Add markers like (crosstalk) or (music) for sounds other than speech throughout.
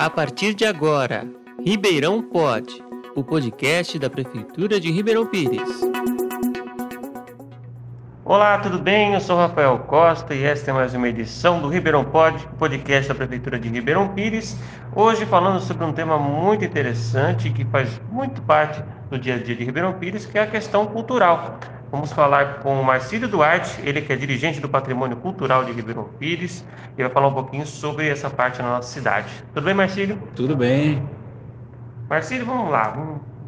A partir de agora, Ribeirão Pode, o podcast da Prefeitura de Ribeirão Pires. Olá, tudo bem? Eu sou Rafael Costa e esta é mais uma edição do Ribeirão Pod, podcast da Prefeitura de Ribeirão Pires. Hoje falando sobre um tema muito interessante que faz muito parte do dia a dia de Ribeirão Pires, que é a questão cultural. Vamos falar com o Marcílio Duarte, ele que é dirigente do Patrimônio Cultural de Ribeirão Pires, e vai falar um pouquinho sobre essa parte da nossa cidade. Tudo bem, Marcílio? Tudo bem. Marcílio, vamos lá.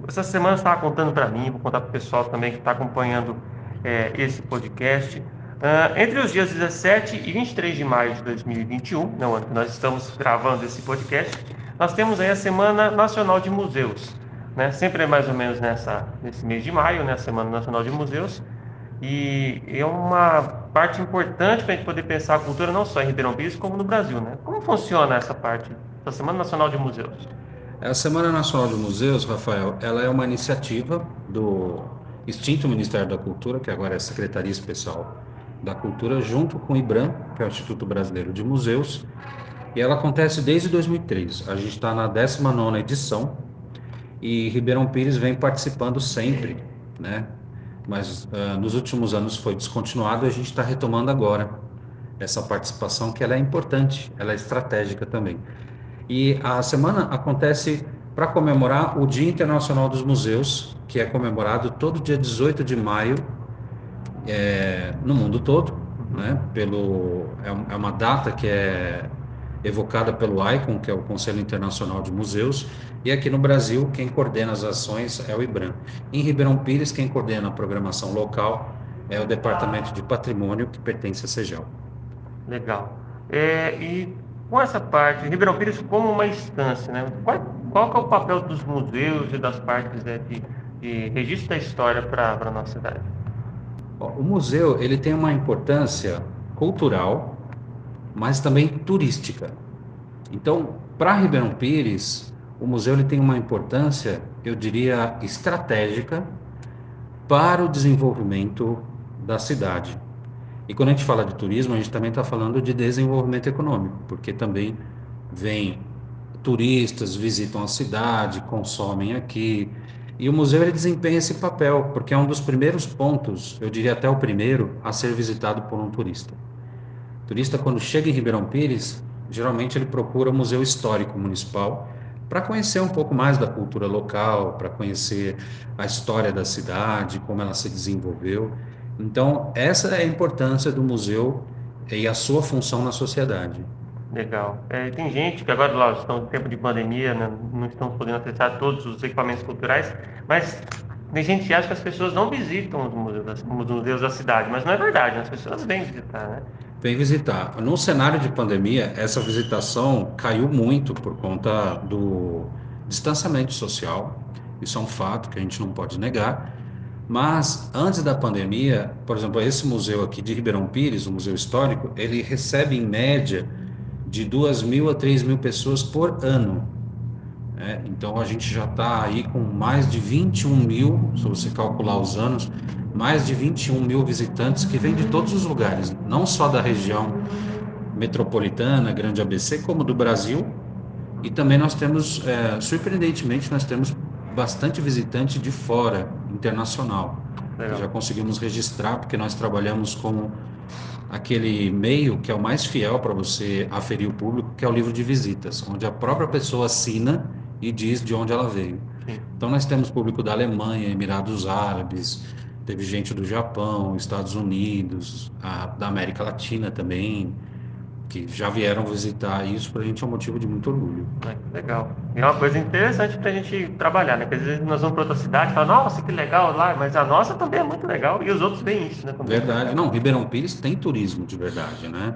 Essa semana você estava contando para mim, vou contar para o pessoal também que está acompanhando é, esse podcast. Uh, entre os dias 17 e 23 de maio de 2021, no ano que nós estamos gravando esse podcast, nós temos aí a Semana Nacional de Museus. Né? Sempre é mais ou menos nessa, nesse mês de maio, né? a Semana Nacional de Museus. E é uma parte importante para a gente poder pensar a cultura não só em Ribeirão Pires, como no Brasil. Né? Como funciona essa parte da Semana Nacional de Museus? A Semana Nacional de Museus, Rafael, ela é uma iniciativa do extinto Ministério da Cultura, que agora é Secretaria Especial da Cultura, junto com o IBRAM, que é o Instituto Brasileiro de Museus, e ela acontece desde 2003. A gente está na 19ª edição e Ribeirão Pires vem participando sempre, né? Mas uh, nos últimos anos foi descontinuado e a gente está retomando agora essa participação que ela é importante, ela é estratégica também. E a semana acontece para comemorar o Dia Internacional dos Museus, que é comemorado todo dia 18 de maio é, no mundo todo, né? Pelo é, é uma data que é evocada pelo ICON, que é o Conselho Internacional de Museus, e aqui no Brasil quem coordena as ações é o IBRAM. Em Ribeirão Pires quem coordena a programação local é o Departamento de Patrimônio que pertence à CEGEL. Legal. É, e com essa parte, Ribeirão Pires como uma instância, né? Qual, qual é o papel dos museus e das partes né, de, de registro da história para a nossa cidade? O museu ele tem uma importância cultural, mas também turística. Então, para Ribeirão Pires, o museu ele tem uma importância, eu diria, estratégica para o desenvolvimento da cidade. E quando a gente fala de turismo, a gente também está falando de desenvolvimento econômico, porque também vem turistas, visitam a cidade, consomem aqui. E o museu ele desempenha esse papel, porque é um dos primeiros pontos, eu diria até o primeiro, a ser visitado por um turista. O turista, quando chega em Ribeirão Pires, geralmente ele procura o Museu Histórico Municipal para conhecer um pouco mais da cultura local, para conhecer a história da cidade, como ela se desenvolveu. Então, essa é a importância do museu e a sua função na sociedade. Legal. É, tem gente que agora, lá, estão em tempo de pandemia, né, não estão podendo acessar todos os equipamentos culturais, mas tem gente que acha que as pessoas não visitam os museus, os museus da cidade, mas não é verdade, as pessoas vêm visitar, né? Vem visitar. No cenário de pandemia, essa visitação caiu muito por conta do distanciamento social. Isso é um fato que a gente não pode negar. Mas antes da pandemia, por exemplo, esse museu aqui de Ribeirão Pires, o Museu Histórico, ele recebe em média de 2 mil a 3 mil pessoas por ano. É, então a gente já está aí com mais de 21 mil, se você calcular os anos, mais de 21 mil visitantes que vêm de todos os lugares, não só da região metropolitana, Grande ABC, como do Brasil. E também nós temos, é, surpreendentemente, nós temos bastante visitante de fora, internacional. Já conseguimos registrar, porque nós trabalhamos com aquele meio que é o mais fiel para você aferir o público, que é o livro de visitas, onde a própria pessoa assina e diz de onde ela veio. Então nós temos público da Alemanha, Emirados Árabes, teve gente do Japão, Estados Unidos, a, da América Latina também, que já vieram visitar isso para a gente é um motivo de muito orgulho. É, legal. E é uma coisa interessante para a gente trabalhar, né? Porque às vezes nós vamos para outra cidade e falamos, nossa, que legal lá, mas a nossa também é muito legal e os outros veem isso, né? Também. Verdade. Não, Ribeirão Pires tem turismo de verdade, né?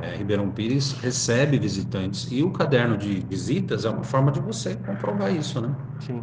É, Ribeirão Pires recebe visitantes e o caderno de visitas é uma forma de você comprovar isso, né? Sim,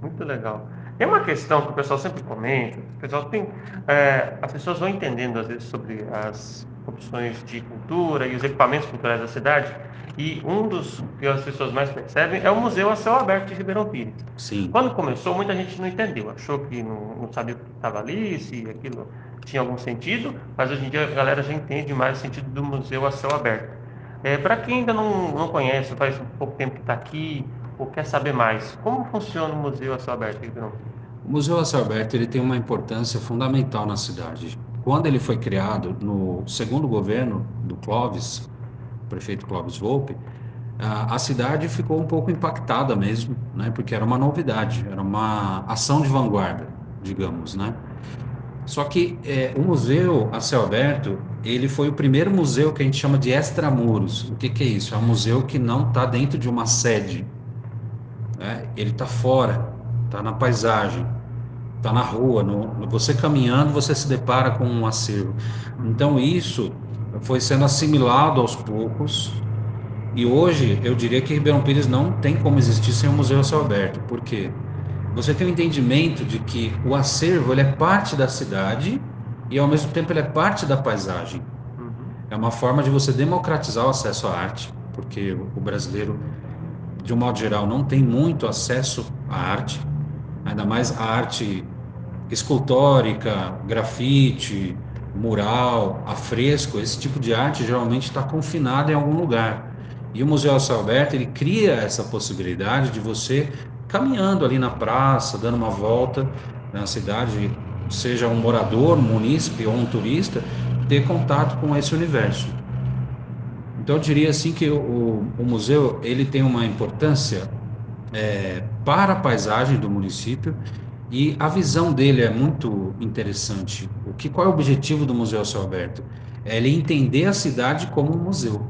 muito legal. Tem uma questão que o pessoal sempre comenta, o pessoal tem, é, as pessoas vão entendendo às vezes sobre as opções de cultura e os equipamentos culturais da cidade. E um dos que as pessoas mais percebem é o Museu a Céu Aberto de Ribeirão Pires. Sim. Quando começou, muita gente não entendeu, achou que não, não sabia o que estava ali, se aquilo tinha algum sentido, mas hoje em dia a galera já entende mais o sentido do museu a céu aberto. É, Para quem ainda não, não conhece, faz pouco tempo que está aqui, ou quer saber mais, como funciona o Museu a céu aberto, Ribeirão? O Museu a céu aberto ele tem uma importância fundamental na cidade. Quando ele foi criado no segundo governo do Clóvis, prefeito Clóvis Volpe, a cidade ficou um pouco impactada mesmo, né? Porque era uma novidade, era uma ação de vanguarda, digamos, né? Só que é, o museu a céu aberto, ele foi o primeiro museu que a gente chama de extramuros. O que, que é isso? É um museu que não está dentro de uma sede. Né? Ele está fora, está na paisagem, está na rua. No, você caminhando, você se depara com um acervo. Então isso foi sendo assimilado aos poucos. E hoje eu diria que Ribeirão Pires não tem como existir sem um museu a céu aberto. Por quê? você tem o um entendimento de que o acervo ele é parte da cidade e ao mesmo tempo ele é parte da paisagem. Uhum. É uma forma de você democratizar o acesso à arte, porque o brasileiro, de um modo geral, não tem muito acesso à arte, ainda mais a arte escultórica, grafite, mural, afresco, esse tipo de arte geralmente está confinado em algum lugar. E o Museu Céu Aberto, ele cria essa possibilidade de você caminhando ali na praça, dando uma volta na cidade, seja um morador, um munícipe ou um turista, ter contato com esse universo. Então eu diria assim que o, o museu ele tem uma importância é, para a paisagem do município e a visão dele é muito interessante. O que qual é o objetivo do Museu Céu Aberto? É ele entender a cidade como um museu.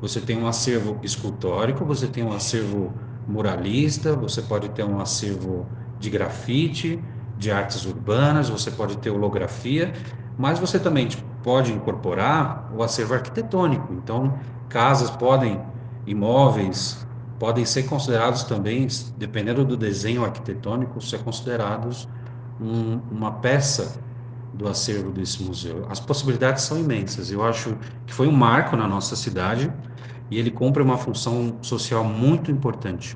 Você tem um acervo escultórico, você tem um acervo muralista, você pode ter um acervo de grafite, de artes urbanas, você pode ter holografia, mas você também pode incorporar o acervo arquitetônico. Então, casas podem, imóveis, podem ser considerados também, dependendo do desenho arquitetônico, ser considerados um, uma peça do acervo desse museu. As possibilidades são imensas. Eu acho que foi um marco na nossa cidade e ele cumpre uma função social muito importante.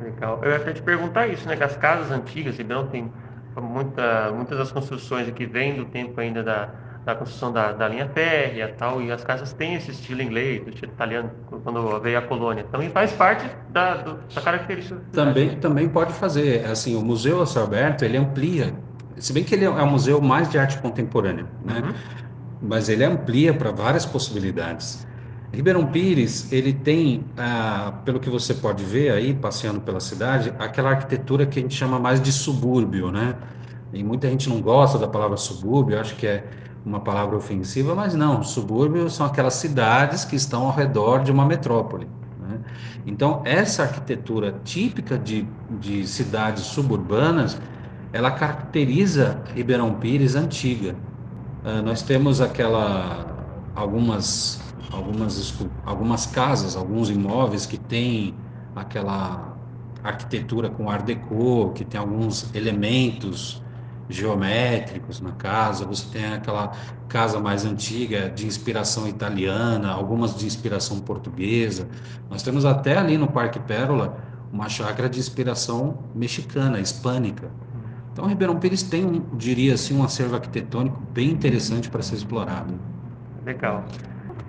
Legal. Eu ia até te perguntar isso, né? Que as casas antigas, Ribeirão tem muita, muitas das construções aqui vêm do tempo ainda da, da construção da, da linha férrea tal, e as casas têm esse estilo inglês, do estilo italiano, quando veio a colônia. Também faz parte da, do, da característica. Também, também pode fazer. Assim, o Museu a aberto, ele amplia, se bem que ele é um museu mais de arte contemporânea, né? Uhum. Mas ele amplia para várias possibilidades. Ribeirão Pires, ele tem, ah, pelo que você pode ver aí, passeando pela cidade, aquela arquitetura que a gente chama mais de subúrbio, né? E muita gente não gosta da palavra subúrbio, acho que é uma palavra ofensiva, mas não, subúrbio são aquelas cidades que estão ao redor de uma metrópole. Né? Então, essa arquitetura típica de, de cidades suburbanas, ela caracteriza Ribeirão Pires antiga. Ah, nós temos aquela, algumas algumas, algumas casas, alguns imóveis que têm aquela arquitetura com art déco, que tem alguns elementos geométricos na casa, você tem aquela casa mais antiga de inspiração italiana, algumas de inspiração portuguesa. Nós temos até ali no Parque Pérola uma chácara de inspiração mexicana, hispânica. Então, Ribeirão Pires tem, um, diria assim, um acervo arquitetônico bem interessante para ser explorado. Legal.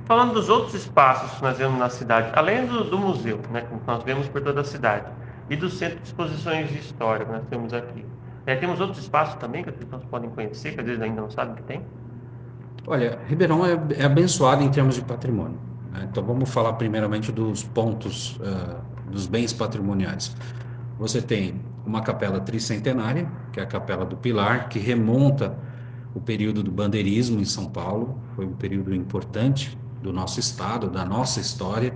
Falando dos outros espaços que nós vemos na cidade, além do, do museu, né, que nós vemos por toda a cidade, e do centro de exposições de história que nós temos aqui. É, temos outros espaços também que as pessoas podem conhecer, que às vezes ainda não sabem que tem? Olha, Ribeirão é, é abençoado em termos de patrimônio. Né? Então vamos falar primeiramente dos pontos, uh, dos bens patrimoniais. Você tem uma capela tricentenária, que é a Capela do Pilar, que remonta o período do bandeirismo em São Paulo, foi um período importante do nosso estado, da nossa história,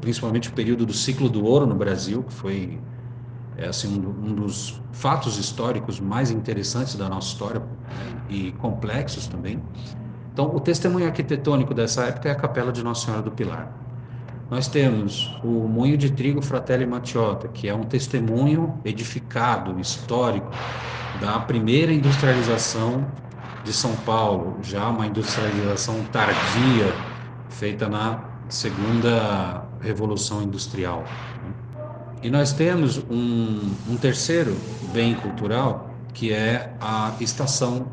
principalmente o período do ciclo do ouro no Brasil, que foi é, assim, um, um, dos fatos históricos mais interessantes da nossa história né, e complexos também. Então, o testemunho arquitetônico dessa época é a Capela de Nossa Senhora do Pilar. Nós temos o Moinho de Trigo Fratelli Mattiota, que é um testemunho edificado, histórico, da primeira industrialização de São Paulo, já uma industrialização tardia, feita na segunda revolução industrial. E nós temos um, um terceiro bem cultural, que é a estação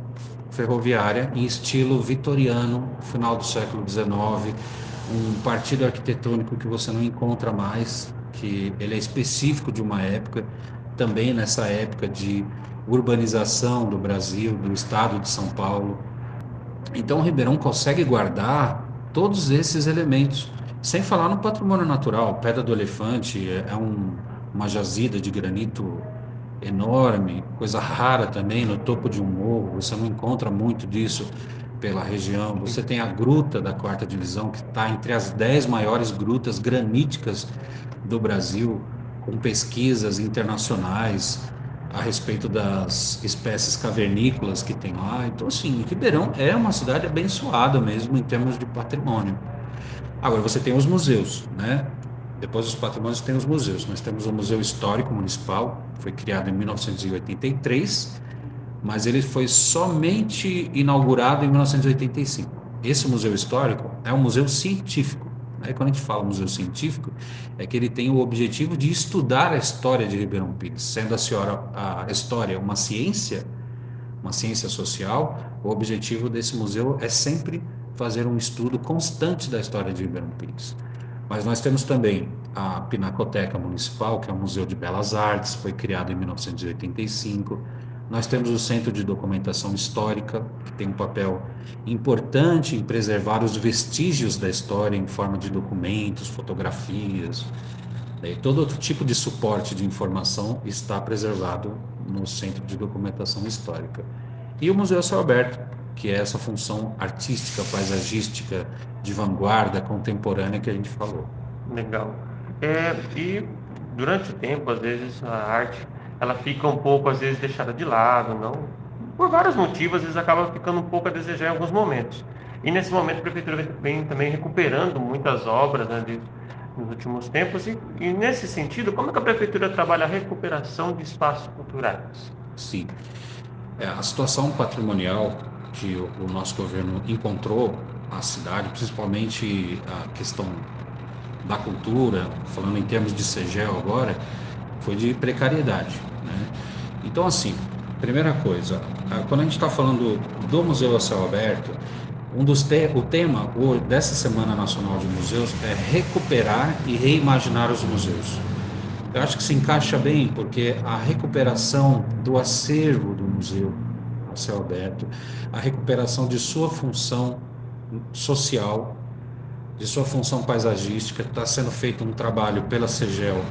ferroviária em estilo vitoriano, final do século XIX, um partido arquitetônico que você não encontra mais, que ele é específico de uma época, também nessa época de urbanização do Brasil, do estado de São Paulo. Então, o Ribeirão consegue guardar todos esses elementos, sem falar no patrimônio natural. Pedra do Elefante é, é um, uma jazida de granito enorme, coisa rara também no topo de um morro, você não encontra muito disso pela região. Você tem a gruta da quarta divisão, que está entre as dez maiores grutas graníticas do Brasil, com pesquisas internacionais a respeito das espécies cavernícolas que tem lá. Então, assim, Ribeirão é uma cidade abençoada mesmo em termos de patrimônio. Agora, você tem os museus, né? Depois dos patrimônios tem os museus. Nós temos o Museu Histórico Municipal, foi criado em 1983, mas ele foi somente inaugurado em 1985. Esse museu histórico é um museu científico. Né? Quando a gente fala museu científico, é que ele tem o objetivo de estudar a história de Ribeirão Pires. Sendo a, senhora, a história uma ciência, uma ciência social, o objetivo desse museu é sempre fazer um estudo constante da história de Ribeirão Pires. Mas nós temos também a Pinacoteca Municipal, que é um museu de belas artes, foi criado em 1985 nós temos o Centro de Documentação Histórica, que tem um papel importante em preservar os vestígios da história em forma de documentos, fotografias. E todo outro tipo de suporte de informação está preservado no Centro de Documentação Histórica. E o Museu Céu Aberto, que é essa função artística, paisagística, de vanguarda, contemporânea que a gente falou. Legal. É, e durante o tempo, às vezes, a arte ela fica um pouco, às vezes, deixada de lado, não? Por vários motivos, às vezes acaba ficando um pouco a desejar em alguns momentos. E nesse momento a prefeitura vem também recuperando muitas obras né, de, nos últimos tempos. E, e, nesse sentido, como é que a prefeitura trabalha a recuperação de espaços culturais? Sim. É, a situação patrimonial que o, o nosso governo encontrou a cidade, principalmente a questão da cultura, falando em termos de CEGEL agora, foi de precariedade. Né? Então, assim, primeira coisa, quando a gente está falando do Museu a Céu Aberto, um dos te o tema dessa Semana Nacional de Museus é recuperar e reimaginar os museus. Eu acho que se encaixa bem, porque a recuperação do acervo do museu a céu aberto, a recuperação de sua função social, de sua função paisagística, está sendo feito um trabalho pela CEGEL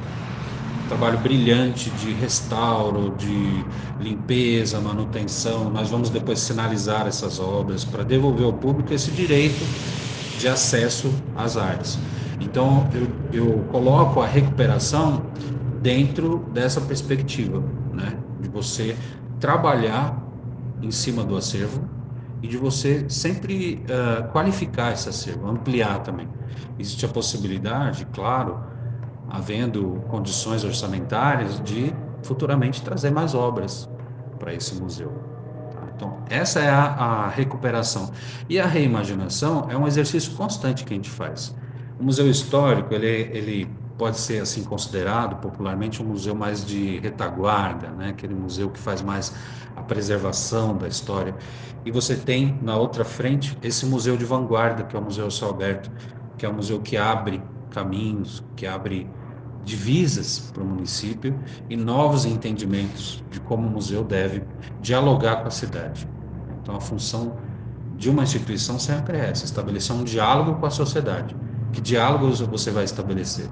trabalho brilhante de restauro, de limpeza, manutenção. Nós vamos depois sinalizar essas obras para devolver ao público esse direito de acesso às artes. Então, eu, eu coloco a recuperação dentro dessa perspectiva, né? de você trabalhar em cima do acervo e de você sempre uh, qualificar esse acervo, ampliar também. Existe a possibilidade, claro, havendo condições orçamentárias, de futuramente trazer mais obras para esse museu. Tá? Então, essa é a, a, recuperação. E a reimaginação é um exercício constante que a gente faz. O museu histórico, ele, ele pode ser assim considerado popularmente um museu mais de retaguarda, né? aquele museu que faz mais a preservação da história. E você tem na outra frente esse museu de vanguarda, que é o Museu São que é um museu que abre caminhos, que abre divisas para o município e novos entendimentos de como o museu deve dialogar com a cidade. Então, a função de uma instituição sempre é essa: estabelecer um diálogo com a sociedade. Que diálogos você vai estabelecer?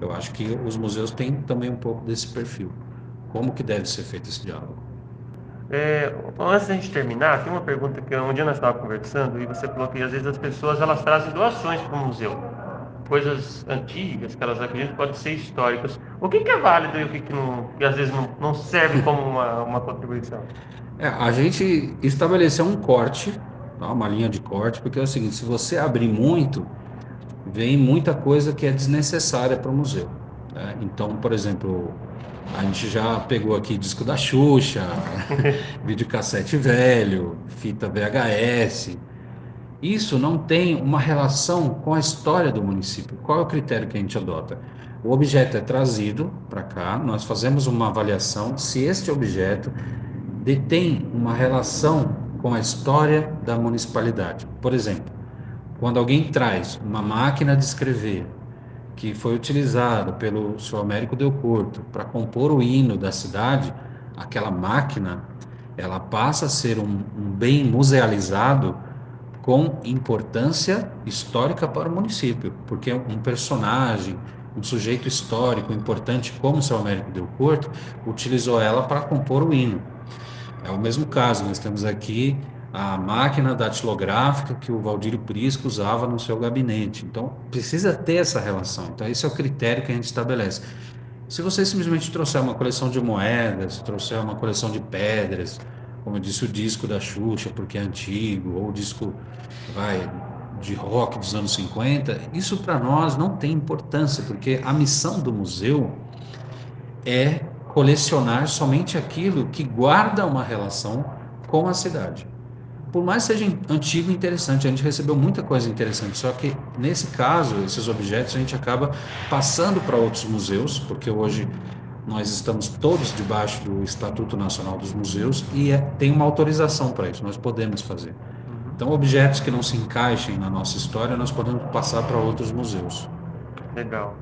Eu acho que os museus têm também um pouco desse perfil. Como que deve ser feito esse diálogo? É, antes da gente terminar, tem uma pergunta que um dia nós estávamos conversando e você falou que às vezes as pessoas elas trazem doações para o museu coisas antigas que elas acreditam podem ser históricas. O que, que é válido e o que, que, não, que às vezes não, não serve como uma, uma contribuição? É, a gente estabeleceu um corte, tá? uma linha de corte, porque é o seguinte: se você abrir muito, vem muita coisa que é desnecessária para o museu. Né? Então, por exemplo, a gente já pegou aqui disco da Xuxa, (laughs) videocassete velho, fita VHS. Isso não tem uma relação com a história do município. Qual é o critério que a gente adota? O objeto é trazido para cá, nós fazemos uma avaliação se este objeto detém uma relação com a história da municipalidade. Por exemplo, quando alguém traz uma máquina de escrever que foi utilizada pelo seu Américo Del Porto para compor o hino da cidade, aquela máquina, ela passa a ser um, um bem musealizado com importância histórica para o município, porque um personagem, um sujeito histórico importante como São Américo Del Porto, utilizou ela para compor o hino. É o mesmo caso, nós temos aqui a máquina datilográfica que o Valdir Prisco usava no seu gabinete. Então, precisa ter essa relação. Então, esse é o critério que a gente estabelece. Se você simplesmente trouxer uma coleção de moedas, trouxer uma coleção de pedras, como eu disse, o disco da Xuxa, porque é antigo, ou o disco vai, de rock dos anos 50, isso para nós não tem importância, porque a missão do museu é colecionar somente aquilo que guarda uma relação com a cidade. Por mais que seja antigo e interessante, a gente recebeu muita coisa interessante, só que nesse caso, esses objetos a gente acaba passando para outros museus, porque hoje nós estamos todos debaixo do Estatuto Nacional dos Museus e é, tem uma autorização para isso, nós podemos fazer. Uhum. Então, objetos que não se encaixem na nossa história, nós podemos passar para outros museus. Legal.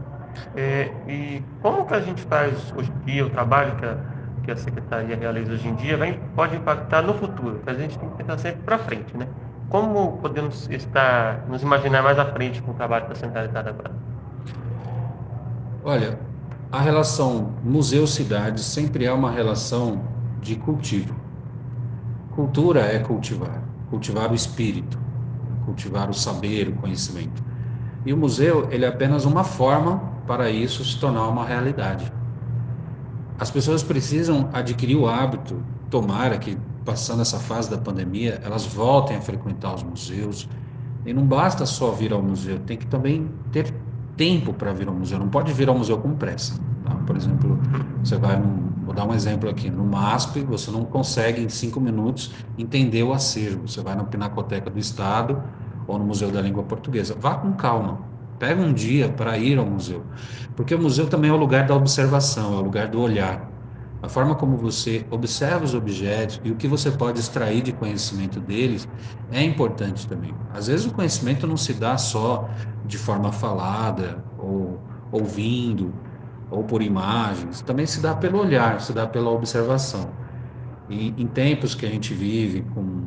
É, e como que a gente faz hoje em dia, o trabalho que a, que a Secretaria realiza hoje em dia, vai, pode impactar no futuro? A gente tem que pensar sempre para frente, né? Como podemos estar, nos imaginar mais à frente com o trabalho que está sendo realizado agora? Olha, a relação museu-cidade sempre é uma relação de cultivo. Cultura é cultivar, cultivar o espírito, cultivar o saber, o conhecimento. E o museu, ele é apenas uma forma para isso se tornar uma realidade. As pessoas precisam adquirir o hábito, tomara que passando essa fase da pandemia, elas voltem a frequentar os museus. E não basta só vir ao museu, tem que também ter tempo para vir ao museu, não pode vir ao museu com pressa. Tá? Por exemplo, você vai, num, vou dar um exemplo aqui, no MASP, você não consegue em cinco minutos entender o acervo. Você vai na Pinacoteca do Estado ou no Museu da Língua Portuguesa. Vá com calma, pega um dia para ir ao museu, porque o museu também é o lugar da observação, é o lugar do olhar. A forma como você observa os objetos e o que você pode extrair de conhecimento deles é importante também. Às vezes o conhecimento não se dá só de forma falada ou ouvindo ou por imagens, também se dá pelo olhar, se dá pela observação. E em tempos que a gente vive, com,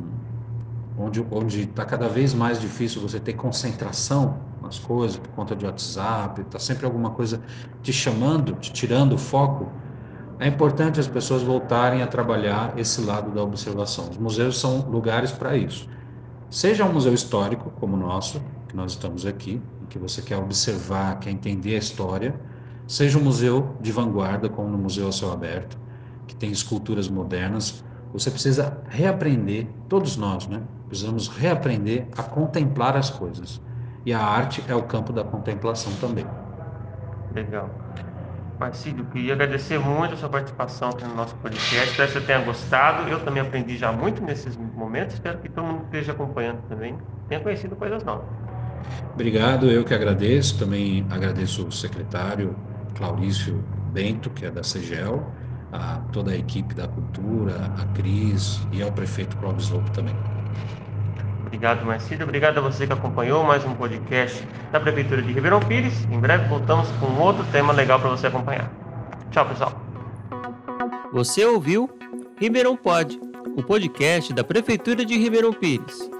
onde está cada vez mais difícil você ter concentração nas coisas por conta de WhatsApp, está sempre alguma coisa te chamando, te tirando o foco, é importante as pessoas voltarem a trabalhar esse lado da observação. Os museus são lugares para isso. Seja um museu histórico, como o nosso, que nós estamos aqui, que você quer observar, quer entender a história, seja um museu de vanguarda, como no Museu ao Céu Aberto, que tem esculturas modernas, você precisa reaprender, todos nós, né? Precisamos reaprender a contemplar as coisas. E a arte é o campo da contemplação também. Legal. Marcílio, queria agradecer muito a sua participação aqui no nosso podcast. Espero que você tenha gostado. Eu também aprendi já muito nesses momentos. Espero que todo mundo esteja acompanhando também tenha conhecido coisas novas. Obrigado, eu que agradeço. Também agradeço o secretário Claurício Bento, que é da CEGEL, a toda a equipe da Cultura, a Cris e ao prefeito Clóvis Lobo também. Obrigado, Marcílio. Obrigado a você que acompanhou mais um podcast da Prefeitura de Ribeirão Pires. Em breve voltamos com outro tema legal para você acompanhar. Tchau, pessoal. Você ouviu Ribeirão Pod, o podcast da Prefeitura de Ribeirão Pires.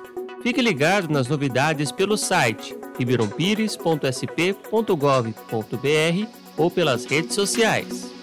Fique ligado nas novidades pelo site ribeirãopires.sp.gov.br ou pelas redes sociais.